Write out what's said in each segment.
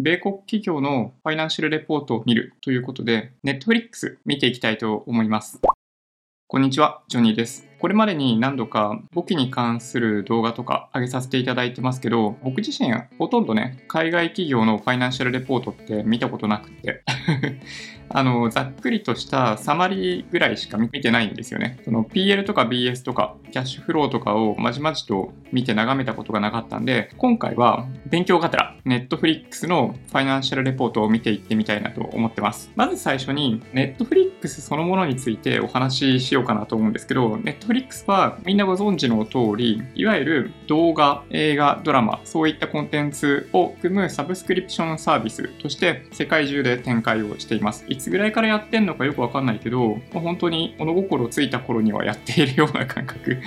米国企業のファイナンシャルレポートを見るということで、Netflix 見ていきたいと思います。こんにちは、ジョニーです。これまでに何度か簿記に関する動画とか上げさせていただいてますけど、僕自身ほとんどね、海外企業のファイナンシャルレポートって見たことなくて あの、ざっくりとしたサマリーぐらいしか見てないんですよね。その PL とか BS とかキャッシュフローとかをまじまじと見て眺めたことがなかったんで、今回は勉強がてら Netflix のファイナンシャルレポートを見ていってみたいなと思ってます。まず最初に Netflix そのものについてお話ししようかなと思うんですけど、Netflix はみんなご存知の通り、いわゆる動画、映画、ドラマ、そういったコンテンツを組むサブスクリプションサービスとして世界中で展開をしています。いつぐらいからやってんのかよくわかんないけど、本当に物心ついた頃にはやっているような感覚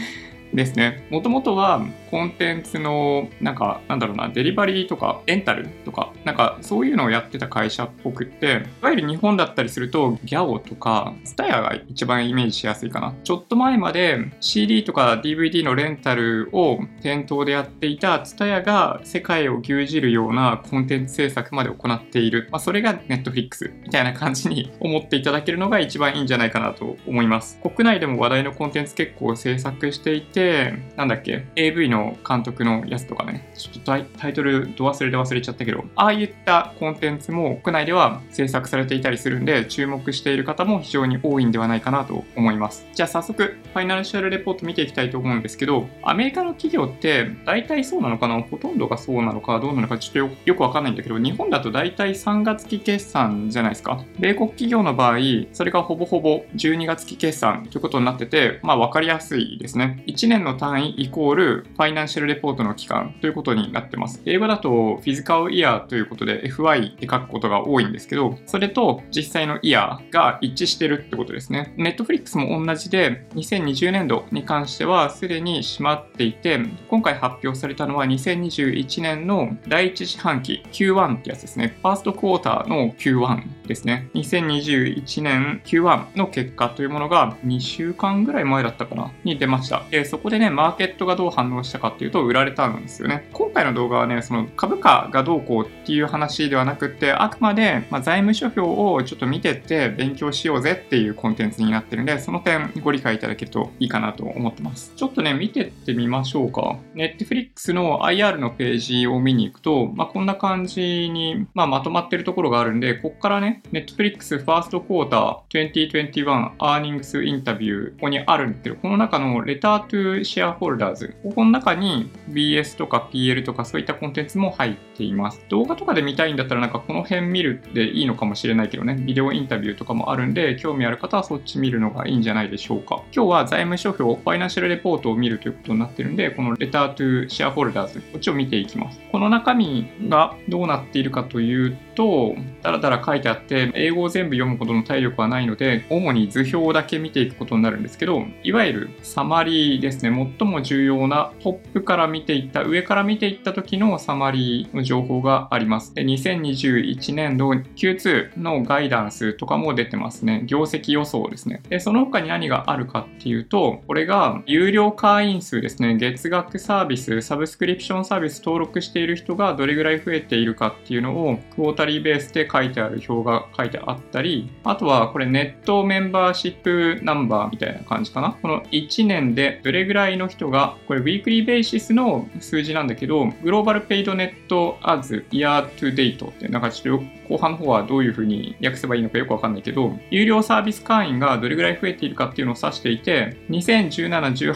ですね。もともとはコンテンツの、なんか、なんだろうな、デリバリーとか、エンタルとか、なんか、そういうのをやってた会社っぽくって、いわゆる日本だったりすると、ギャオとか、スタヤが一番イメージしやすいかな。ちょっと前まで CD とか DVD のレンタルを店頭でやっていたツタヤが世界を牛耳るようなコンテンツ制作まで行っている。まあ、それが Netflix みたいな感じに思っていただけるのが一番いいんじゃないかなと思います。国内でも話題のコンテンツ結構制作していて、なんだっけ、AV の監督のやつとかね、ちょっとタイトルど忘れで忘れちゃったけど、ああいったコンテンツも国内では制作されていたりするんで、注目している方も非常に多いんではないかなと思います。じゃあ早速、ファイナンシャルレポート見ていきたいと思うんですけど、アメリカの企業って大体そうなのかな？ほとんどがそうなのか？どうなのか？ちょっとよくわかんないんだけど、日本だと大体3月期決算じゃないですか？米国企業の場合、それがほぼほぼ12月期決算ということになってて、まあわかりやすいですね。1年の単位イコールファイナンシャルレポートの期間ということになってます。英語だとフィジカルイヤーということで FY って書くことが多いんですけど、それと実際のイヤーが一致してるってことですね。Netflix も同じで、2020年度に関してはすでに閉まっていて、今回発表されたのは2021年の第1四半期 Q1 ってやつですね。ファーストクォーターの Q1 ですね。2021年 Q1 の結果というものが2週間ぐらい前だったかなに出ました。で、そこでね、マーケットがどう反応したかっていうと、売られたんですよね。今回の動画はね、その株価がどうこうっていう話ではなくて、あくまで、ま財務諸表をちょっと見てって勉強しようぜっていうコンテンツになってるんで、その点ご理解いただけるといいかなと思ってます。ちょっとね、見てってみましょうか。Netflix の IR のページを見に行くと、まあ、こんな感じに、まあ、まとまってるところがあるんで、ここからね、Netflix ファーストクォーター2021 Earnings Interview ここにあるんですけど、この中のレター to Shareholders ここの中に BS とか PL とかそういったコンテンツも入っています。動画とかで見たいんだったらなんかこの辺見るでいいのかもしれないけどね、ビデオインタビューとかもあるんで、興味ある方はそっち見るのがいいんじゃないでしょうか。今日は財務諸表、ファイナンシャルレポートを見るということになってるんで、このレター to Shareholders、こっちを見ていきます。この中身がどうなっているかというと、とだらだら書いてあって、英語を全部読むほどの体力はないので、主に図表だけ見ていくことになるんですけど、いわゆるサマリーですね、最も重要なトップから見ていった、上から見ていった時のサマリーの情報があります。で2021年度 Q2 のガイダンスとかも出てますね。業績予想ですね。で、その他に何があるかっていうと、これが有料会員数ですね。月額サービス、サブスクリプションサービス登録している人がどれぐらい増えているかっていうのをクォータリーベースで書いてある表が書いてあったり、あとはこれネットmembership number みたいな感じかな。この1年でどれぐらいの人が、これ weekly basis の数字なんだけど、 global paid net adds year to date って、なんかちょっと後半の方はどういうふうに訳せばいいのかよくわかんないけど、有料サービス会員がどれぐらい増えているかっていうのを指していて、2017、18、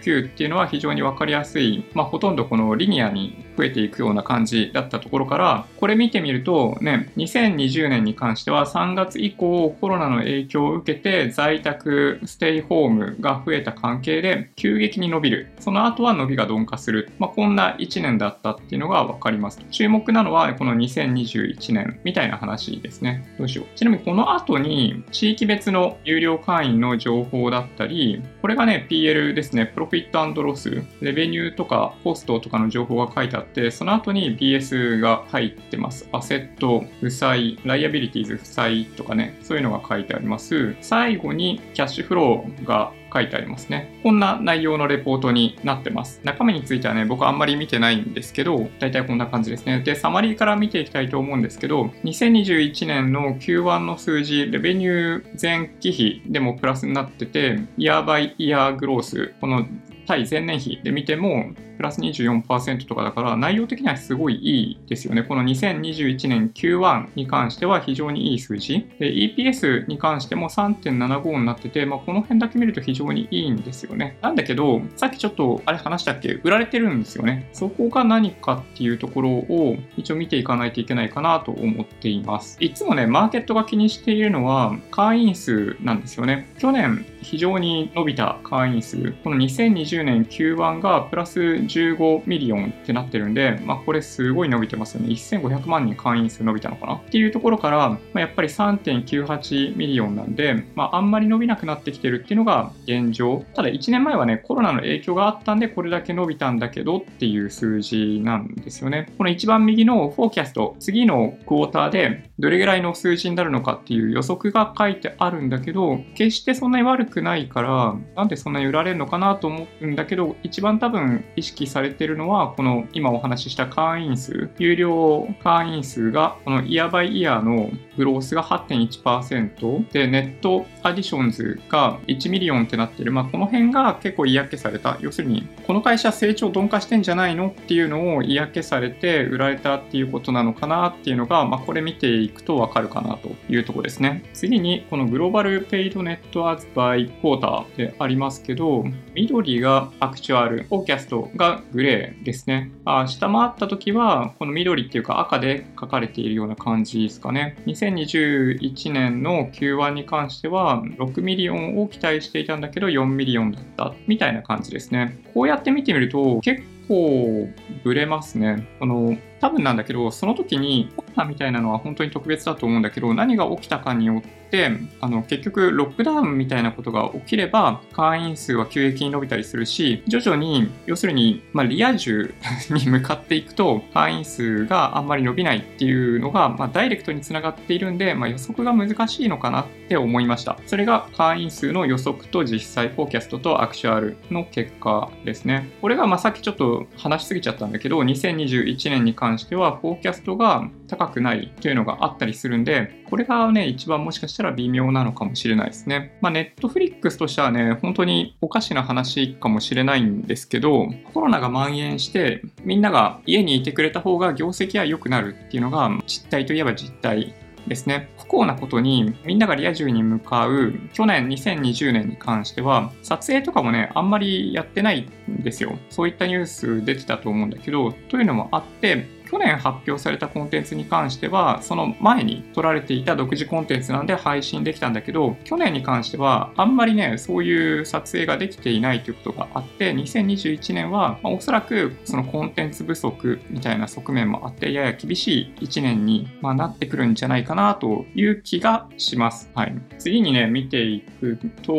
19っていうのは非常にわかりやすい、まあ、ほとんどこのリニアに増えていくような感じだったところから、これ見てみるとね、2020年に関しては3月以降コロナの影響を受けて在宅ステイホームが増えた関係で急激に伸びる。その後は伸びが鈍化する。まあ、こんな1年だったっていうのがわかります。注目なのはこの2021年みたいな話ですね。どうしよう。ちなみにこの後に地域別の有料会員の情報だったり、これがね、PL ですね。プロフィットロス、レベニューとかコストとかの情報が書いてあって、その後に BS が入ってます。アセット、負債、ライアビリティーズ、負債とかね、そういうのが書いてあります。最後にキャッシュフローが書いてありますね。こんな内容のレポートになってます。中身についてはね、僕あんまり見てないんですけど、大体こんな感じですね。で、サマリーから見ていきたいと思うんですけど、2021年の Q1 の数字、レベニュー前期比でもプラスになってて、イヤーバイイヤーグロース、この対前年比で見ても、プラス24%とかだから、内容的にはすごいいいですよね。この2021年 Q1 に関しては非常にいい数字。で、EPS に関しても3.75になってて、まあ、この辺だけ見ると非常にいいんですよね。なんだけど、さっきちょっとあれ話したっけ？売られてるんですよね。そこが何かっていうところを一応見ていかないといけないかなと思っています。いつもね、マーケットが気にしているのは会員数なんですよね。去年非常に伸びた会員数。この2020年 Q1 がプラス15 million ってなってるんで、まあ、これすごい伸びてますよね。1500万人会員数伸びたのかなっていうところから、まあ、やっぱり3.98 millionなんで、まあ、あんまり伸びなくなってきてるっていうのが現状。ただ1年前はね、コロナの影響があったんで、これだけ伸びたんだけどっていう数字なんですよね。この一番右のフォーキャスト、次のクォーターでどれぐらいの数字になるのかっていう予測が書いてあるんだけど、決してそんなに悪くないから、なんでそんなに売られるのかなと思うんだけど、一番多分意識されてるのは、この今お話しした会員数、有料会員数が、このイヤーバイイヤーのgrowth が8.1%で、 net additions が1 million ってなってる。まあ、この辺が結構嫌気された。要するに、この会社成長鈍化してんじゃないのっていうのを嫌気されて売られたっていうことなのかなっていうのが、まあ、これ見ていくとわかるかなというところですね。次に、この global paid net adds by quarter でありますけど、緑が actual、forecast がグレーですね。あ下回った時は、この緑っていうか赤で書かれているような感じですかね。2021年の Q1 に関しては、6 million を期待していたんだけど、4 million だったみたいな感じですね。こうやって見てみると、結構ブレますね。この多分なんだけど、その時にコロナみたいなのは本当に特別だと思うんだけど、何が起きたかによって、あの結局ロックダウンみたいなことが起きれば、会員数は急激に伸びたりするし、徐々に、要するに、まあ、リア充に向かっていくと、会員数があんまり伸びないっていうのが、まあ、ダイレクトにつながっているんで、まあ、予測が難しいのかなって思いました。それが会員数の予測と実際 forecast と actual の結果ですね。これがまあさっきちょっと話しすぎちゃったんだけど、2021年に関関しては、 forecast が高くないというのがあったりするんで、これがね、一番もしかしたら微妙なのかもしれないですね。まあ、ネットフリックスとしてはね、本当におかしな話かもしれないんですけど、コロナが蔓延して、みんなが家にいてくれた方が業績は良くなるっていうのが実態といえば実態ですね。不幸なことにみんながリア充に向かう去年2020年に関しては撮影とかもね、あんまりやってないんですよ。そういったニュース出てたと思うんだけど、というのもあって、去年発表されたコンテンツに関しては、その前に撮られていた独自コンテンツなんで配信できたんだけど、去年に関しては、あんまりね、そういう撮影ができていないということがあって、2021年は、まあ、おそらくそのコンテンツ不足みたいな側面もあって、やや厳しい1年に、まあ、なってくるんじゃないかなという気がします。はい。次にね、見ていくと、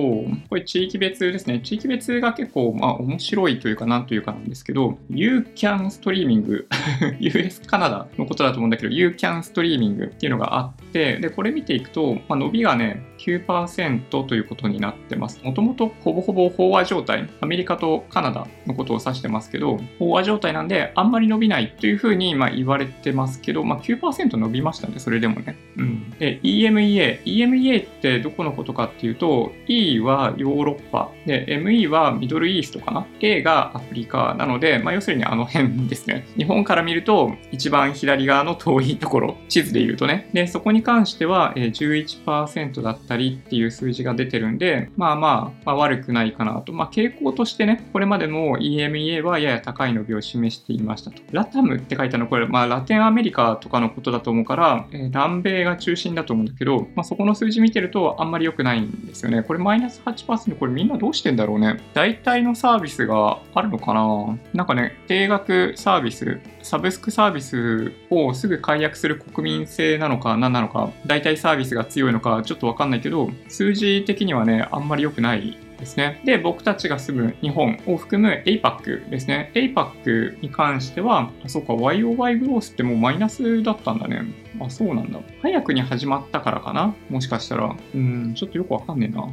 これ地域別ですね。地域別が結構、まあ、面白いというか、なんというかなんですけど、You Can Streaming US カナダのことだと思うんだけど、You Can Streaming っていうのがあって、で、これ見ていくと、まあ、伸びがね、9%ということになってます。もともとほぼほぼ飽和状態、アメリカとカナダのことを指してますけど、飽和状態なんで、あんまり伸びないというふうにまあ言われてますけど、まあ、9%伸びましたね、それでもね。うん。で、EMEA。EMEA ってどこのことかっていうと、E はヨーロッパ、で、ME はミドルイーストかな。A がアフリカなので、まあ、要するにあの辺ですね。日本から見ると、一番左側の遠いところ、地図で言うとね。で、そこに関しては11%だったりっていう数字が出てるんで、まあまあ、まあ、悪くないかなと。まあ傾向としてね、これまでも EMEA はやや高い伸びを示していましたと。ラタムって書いたのこれ、まあラテンアメリカとかのことだと思うから、えー、南米が中心だと思うんだけど、まあそこの数字見てるとあんまり良くないんですよね。これマイナス8%、これみんなどうしてんだろうね。大体のサービスがあるのかななんかね、定額サービス、サブスクサービスをすぐ解約する国民性なのか何なのか、大体サービスが強いのかちょっとわかんないけど、数字的にはね、あんまり良くないですね。で、僕たちが住む日本を含む APAC ですね。APAC に関しては、あ、そうか、YOY グロースってもうマイナスだったんだね。あ、そうなんだ。早くに始まったからかな？もしかしたら。うん、ちょっとよくわかんねえな。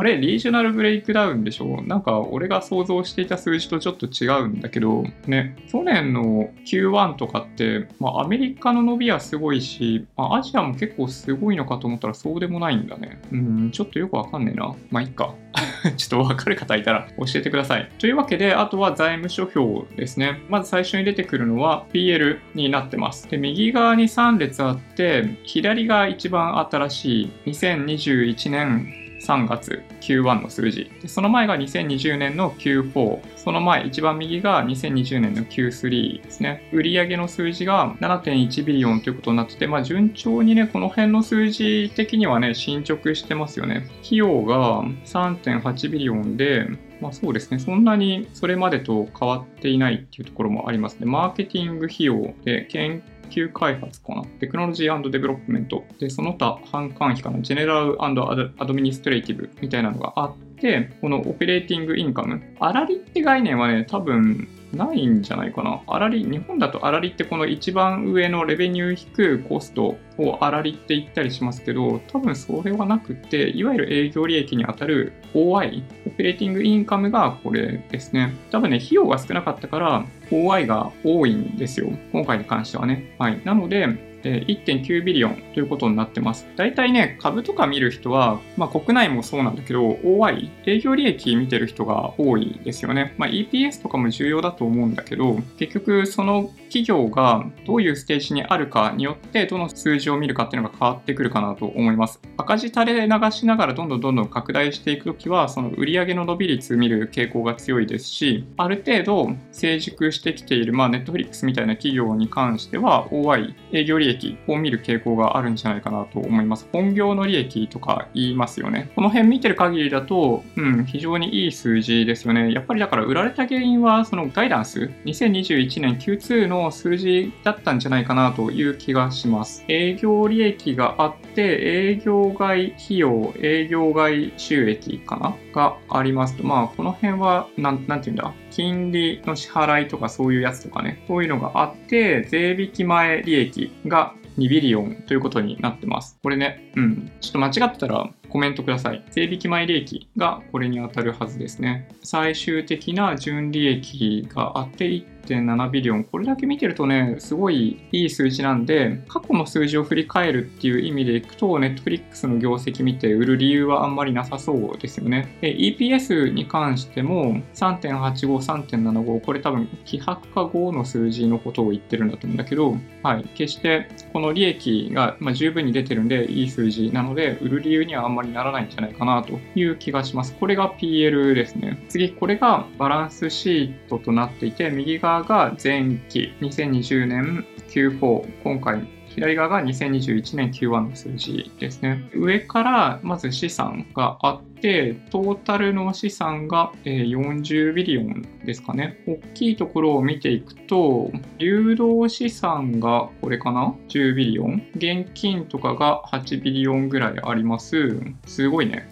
あれ、リージョナルブレイクダウンでしょ？なんか俺が想像していた数字とちょっと違うんだけど、ね、去年の Q1 とかって、まあアメリカの伸びはすごいし、まあアジアも結構すごいのかと思ったらそうでもないんだね。うん、ちょっとよくわかんねえな。まあいっか。ちょっとわかる方いたら教えてください。というわけで、あとは財務諸表ですね。まず最初に出てくるのは PL になってます。で、右側に3列あって、左が一番新しい2021年3月 Q1 の数字でその前が2020年の Q4 その前一番右が2020年の Q3 ですね売上の数字が7.1ビリオンということになってて、まあ、順調にねこの辺の数字的にはね進捗してますよね費用が3.8ビリオンでまあそうですね。そんなにそれまでと変わっていないっていうところもありますね。マーケティング費用で研究開発かな。 technology development。で、その他、販管費かな。 general administrative みたいなのがあって、この operating income。粗利って概念はね、多分、ないんじゃないかな。あらり、日本だとあらりってこの一番上の revenue 引くコストをあらりって言ったりしますけど、多分それはなくて、いわゆる営業利益にあたる OI、 operating income がこれですね。多分ね、費用が少なかったから、OI が多いんですよ。今回に関してはね。はい。なので、1.9ビリオンということになってます。大体ね、株とか見る人は、まあ、国内もそうなんだけど、OI、営業利益見てる人が多いですよね。まあ、EPS とかも重要だと思うんだけど、結局その企業がどういうステージにあるかによって、どの数字を見るかっていうのが変わってくるかなと思います。赤字垂れ流しながらどんどんどんどん拡大していくときは、その売上の伸び率見る傾向が強いですし、ある程度成熟してきている、まあ、Netflix みたいな企業に関しては、OI、営業利益を見る傾向があるんじゃないかなと思います。本業の利益とか言いますよね。この辺見てる限りだと、うん、非常にいい数字ですよね。やっぱりだから売られた原因は、そのガイダンス、2021年 Q2 の数字だったんじゃないかなという気がします。営業利益があって、営業外費用、営業外収益かな？がありますと、まあ、この辺は、なん、なんて言うんだ、金利の支払いとかそういうやつとかね、そういうのがあって、税引き前利益が2ビリオンということになってます。これね、うん。ちょっと間違ってたらコメントください。税引き前利益がこれに当たるはずですね。最終的な純利益があって1.7ビリオン。これだけ見てるとね、すごいいい数字なんで、過去の数字を振り返るっていう意味でいくと、Netflix の業績見て売る理由はあんまりなさそうですよね。で、EPS に関しても3.85、3.75、これ多分、希薄化後の数字のことを言ってるんだと思うんだけど、はい、決してこの利益が、ま十分に出てるんで、いい数字なので、売る理由にはあんまりならないんじゃないかなという気がします。これが PL ですね。次、これがバランスシートとなっていて、右側が前期2020年 Q4、今回左側が2021年 Q1 の数字ですね。上からまず資産があって、トータルの資産が40 billion ですかね。大きいところを見ていくと、流動資産がこれかな ?10 billion。現金とかが8 billion ぐらいあります。すごいね。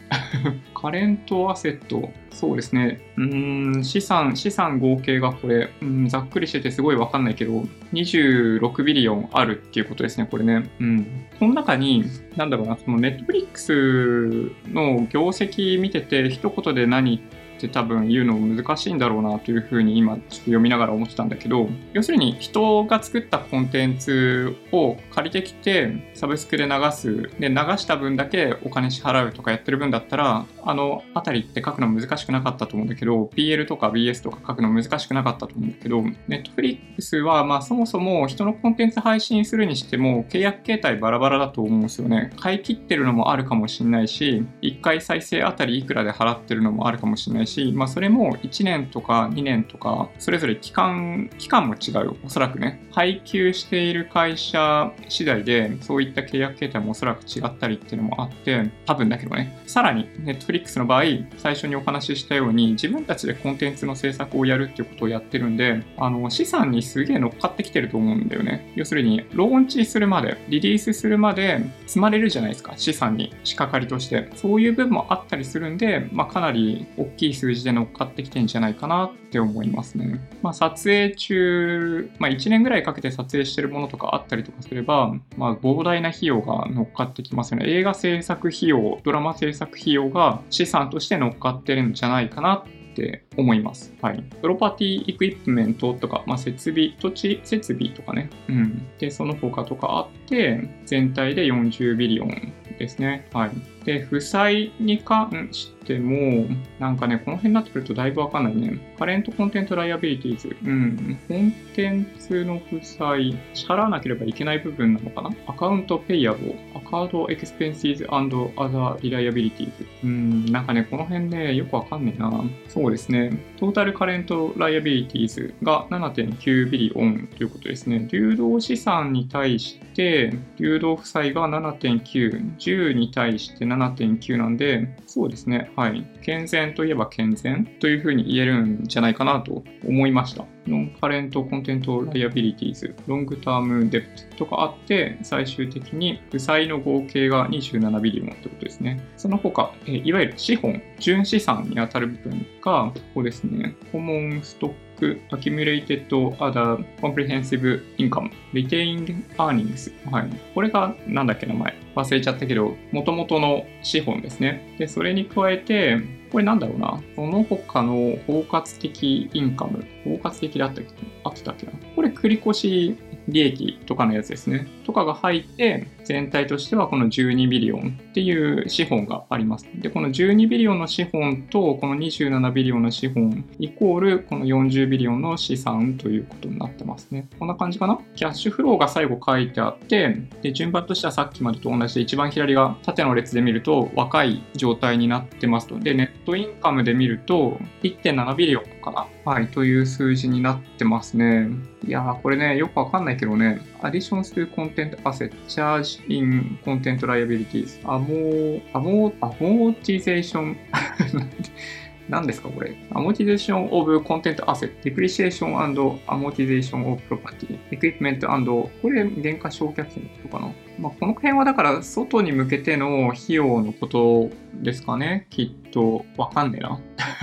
current asset。そうですね。うん、資産、資産合計がこれ、うん、ざっくりしててすごいわかんないけど、26 billion あるっていうことですね、これね。うん。この中に、なんだろうな、そのネットフリックスの業績見てて、一言で何ってって多分言うの難しいんだろうなというふうに今ちょっと読みながら思ってたんだけど要するに人が作ったコンテンツを借りてきてサブスクで流すで流した分だけお金支払うとかやってる分だったらあの辺りって書くの難しくなかったと思うんだけど PL とか BS とか書くの難しくなかったと思うんだけど Netflix はまあそもそも人のコンテンツ配信するにしても契約形態バラバラだと思うんですよね。買い切ってるのもあるかもしれないし1回再生あたりいくらで払ってるのもあるかもしれないし、まあ、それも1年とか2年とか、それぞれ期間、期間も違う。おそらくね。配給している会社次第で、そういった契約形態もおそらく違ったりっていうのもあって、多分だけどね。さらに、Netflix の場合、最初にお話ししたように、自分たちでコンテンツの制作をやるっていうことをやってるんで、あの、資産にすげえ乗っかってきてると思うんだよね。要するに、ローンチするまで、リリースするまで積まれるじゃないですか。資産に、仕掛かりとして。そういう部分もあったりするんで、まあ、かなり大きい数字で乗っかってきてんじゃないかなって思いますね。まあ、撮影中、まあ、1年ぐらいかけて撮影してるものとかあったりとかすれば、まあ、膨大な費用が乗っかってきますよね。映画制作費用、ドラマ制作費用が資産として乗っかってるんじゃないかなって思います。はい。 property equipment とか、まあ、設備、土地設備とかね。うん。で、その他とかあって、全体で40 billion ですね。はい。で、負債に関しても、なんかね、この辺になってくるとだいぶわかんないね。 current content liabilities。うん。コンテンツの負債、支払わなければいけない部分なのかな？ account payable、 account expenses other liabilities。うん。なんかね、この辺ね、よくわかんねえな。そうですね。total current liabilities が7.9 billion ということですね。流動資産に対して、流動負債が7.9、10に対して7.9なんで、そうですね。はい。健全といえば健全というふうに言えるんじゃないかなと思いました。 non-current content liabilities、long-term debt とかあって、最終的に負債の合計が27 billion ってことですね。その他、えいわゆる資本、純資産に当たる部分が、ここですね。 common stock accumulated other comprehensive income retained earnings はい。これがなんだっけ名前忘れちゃったけど、元々の資本ですね。で、それに加えて、これなんだろうな。その他の包括的 income。包括的だったっけ？あってたっけな。これ繰越利益とかのやつですね。とかが入って、全体としてはこの12 billion っていう資本があります。で、この12 billion の資本とこの27 billion の資本イコールこの40 billion の資産ということになってますね。こんな感じかな？キャッシュフローが最後書いてあって、で、順番としてはさっきまでと同じで一番左が縦の列で見ると若い状態になってますと。で、ネットインカムで見ると1.7ビリオンかな？はい、という数字になってますね。いやー、これね、よくわかんないけどね、additions to content asset, charge in content liabilities, amo, amo, amortization 何ですかこれ ?amortization of content asset, depreciation and amortization of property, equipment and これ原価償却費のことかな？まあ、この辺はだから外に向けての費用のことですかね？きっとわかんねえな。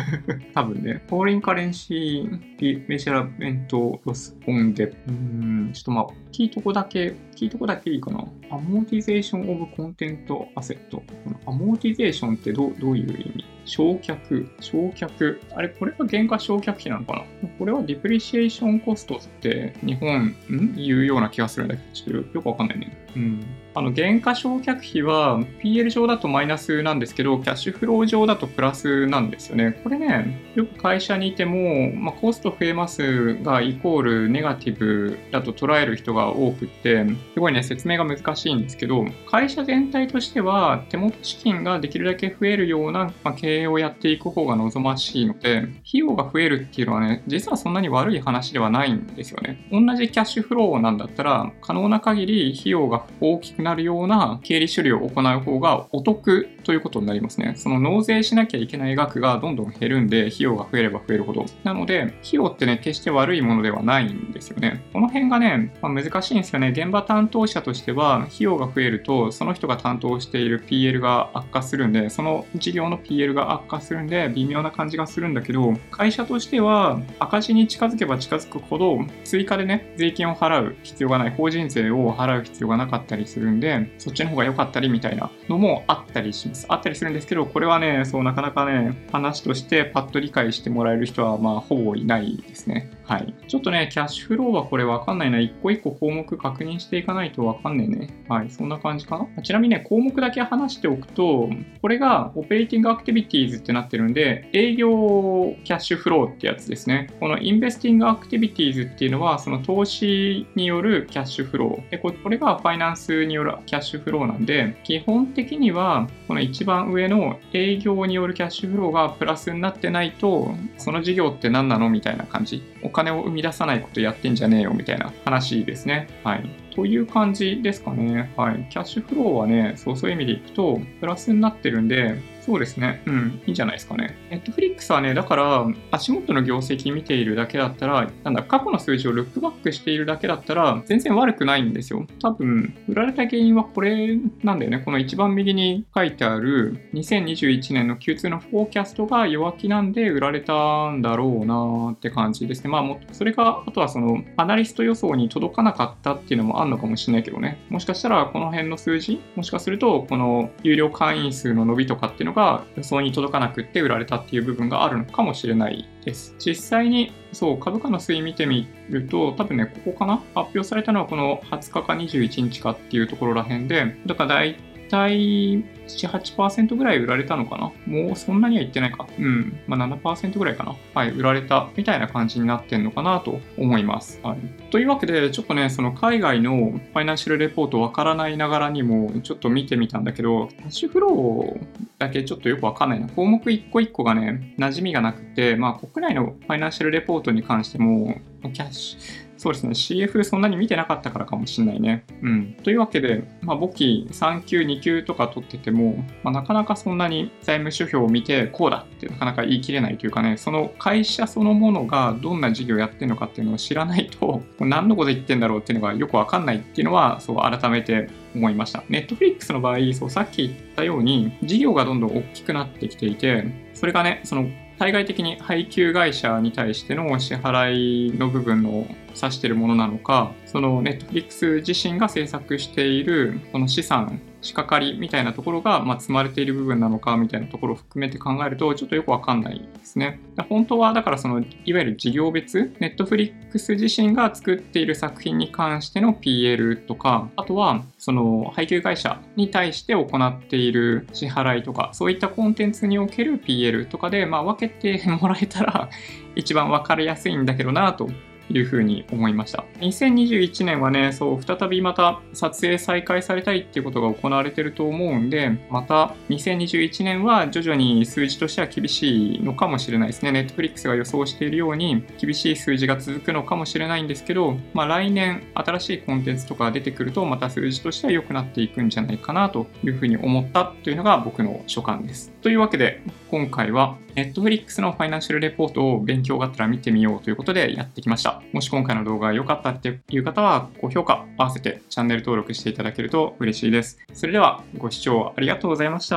多分ね。 foreign currency remeasurement loss on debt。うん、ちょっとまあ、キーとこだけ、キーとこだけいいかな。 amortization of content asset。この amortization ってどどういう意味？償却、償却。あれ、これが減価償却費なのかな？これは depreciation cost って日本、ん？言うような気がするんだけど、ちょっとよくわかんないね。うん。あの、原価償却費は PL 上だとマイナスなんですけど、キャッシュフロー上だとプラスなんですよね。これね、よく会社にいても、まあ、コスト増えますがイコールネガティブだと捉える人が多くって、すごいね、説明が難しいんですけど、会社全体としては手元資金ができるだけ増えるような、まあ、経営をやっていく方が望ましいので、費用が増えるっていうのはね、実はそんなに悪い話ではないんですよね。同じキャッシュフローなんだったら、可能な限り費用が大きくなるような経理処理を行う方がお得ということになりますね。その納税しなきゃいけない額がどんどん減るんで、費用が増えれば増えるほど。なので、費用ってね、決して悪いものではないんですよね。この辺がね、まあ、難しいんですよね。現場担当者としては、費用が増えると、その人が担当している PL が悪化するんで、その事業の PL が悪化するんで、微妙な感じがするんだけど、会社としては赤字に近づけば近づくほど、追加でね、税金を払う必要がない、法人税を払う必要がなかったかったりするんで、そっちの方が良かったりみたいなのもあったりします。あったりするんですけど、これはね、そうなかなかね、話としてパッと理解してもらえる人は、まあ、ほぼいないですね。はい。ちょっとね、キャッシュフローはこれわかんないな。一個一個項目確認していかないとわかんねえね。はい。そんな感じかな。ちなみにね、項目だけ話しておくと、これが operating activities ってなってるんで、営業キャッシュフローってやつですね。この investing activities っていうのは、その投資によるキャッシュフロー。で、これがファイナンスによるキャッシュフローなんで、基本的には、この一番上の営業によるキャッシュフローがプラスになってないと、その事業って何なのみたいな感じ。お金を生み出さないことやってんじゃねえよみたいな話ですね。はい。という感じですかね。はい。キャッシュフローはね、そうそういう意味でいくと、プラスになってるんで、そうですね。うん。いいんじゃないですかね。ネットフリックスはね、だから、足元の業績見ているだけだったら、なんだ、過去の数字をルックバックしているだけだったら、全然悪くないんですよ。多分、売られた原因はこれなんだよね。この一番右に書いてある、2021年の Q2 のフォーキャストが弱気なんで売られたんだろうなって感じですね。まあ、もそれが、あとはその、アナリスト予想に届かなかったっていうのもあるのかもしれないけどね。もしかしたら、この辺の数字、もしかすると、この有料会員数の伸びとかっていうのが予想に届かなくって売られたっていう部分があるのかもしれないです。実際に、そう、株価の推移見てみると、多分ね、ここかな？発表されたのはこの20日か21日かっていうところら辺で、だから大体7、8%ぐらい売られたのかな？もうそんなにはいってないか。うん。まあ7%ぐらいかな。はい。売られたみたいな感じになってんのかなと思います。はい。というわけで、ちょっとね、その海外のファイナンシャルレポートわからないながらにもちょっと見てみたんだけど、キャッシュフローだけちょっとよくわかんないな。項目一個一個がね、馴染みがなくて、まあ国内のファイナンシャルレポートに関しても、キャッシュ、そうですね、CF そんなに見てなかったからかもしれないね。うん。というわけで、まあ、簿記3級、2級とか取ってても、まあ、なかなかそんなに財務諸表を見て、こうだってなかなか言い切れないというかね、その会社そのものがどんな事業やってるのかっていうのを知らないと、何のこと言ってんだろうっていうのがよくわかんないっていうのは、そう改めて思いました。Netflix の場合、そうさっき言ったように、事業がどんどん大きくなってきていて、それがね、その対外的に配給会社に対しての支払いの部分を指しているものなのか、そのネットフリックス自身が制作しているこの資産仕掛かりみたいなところが、まあ、積まれている部分なのかみたいなところを含めて考えると、ちょっとよくわかんないですね。本当は、だからその、いわゆる事業別、ネットフリックス自身が作っている作品に関しての PL とか、あとは、その、配給会社に対して行っている支払いとか、そういったコンテンツにおける PL とかで、まあ、分けてもらえたら 一番分かりやすいんだけどなというふうに思いました。2021年はね、そう、再びまた撮影再開されたいっていうことが行われてると思うんで、また2021年は徐々に数字としては厳しいのかもしれないですね。Netflix が予想しているように厳しい数字が続くのかもしれないんですけど、まあ来年新しいコンテンツとか出てくると、また数字としては良くなっていくんじゃないかなというふうに思ったというのが僕の所感です。というわけで、今回はネットフリックスのファイナンシャルレポートを勉強があったら見てみようということでやってきました。もし今回の動画が良かったっていう方は、高評価合わせてチャンネル登録していただけると嬉しいです。それではご視聴ありがとうございました。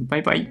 バイバイ。